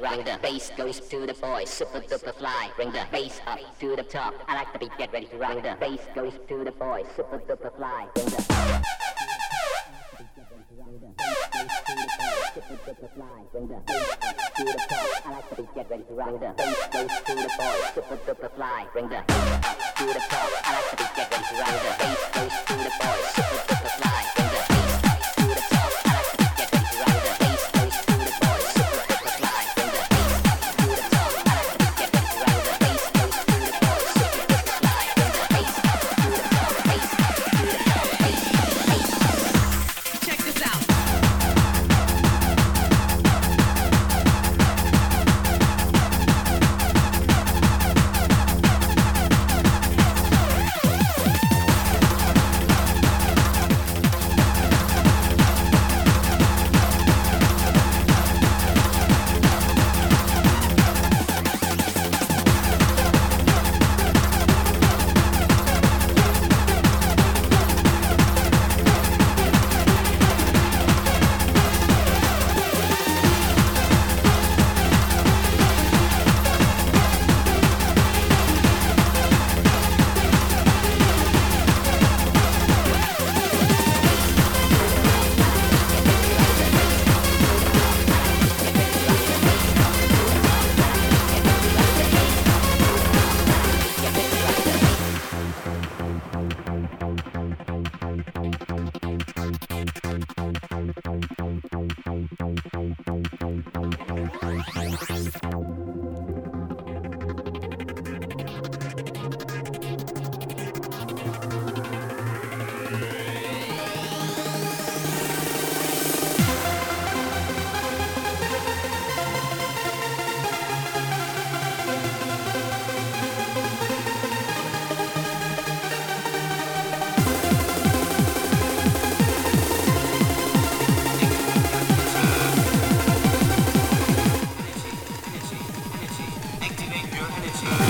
rock. The bass goes to the boys, super duper fly. Bring the bass up to the top. I like the beat, get ready to rock. The bass goes to the boys, super duper fly. Bring the bass up to the top. I like beat, get ready to rock. The bass goes to the boys, super duper fly. Bring the bass up to the top. I like beat, get ready to rock. The bass goes to the boys, super duper fly. Bring the your energy.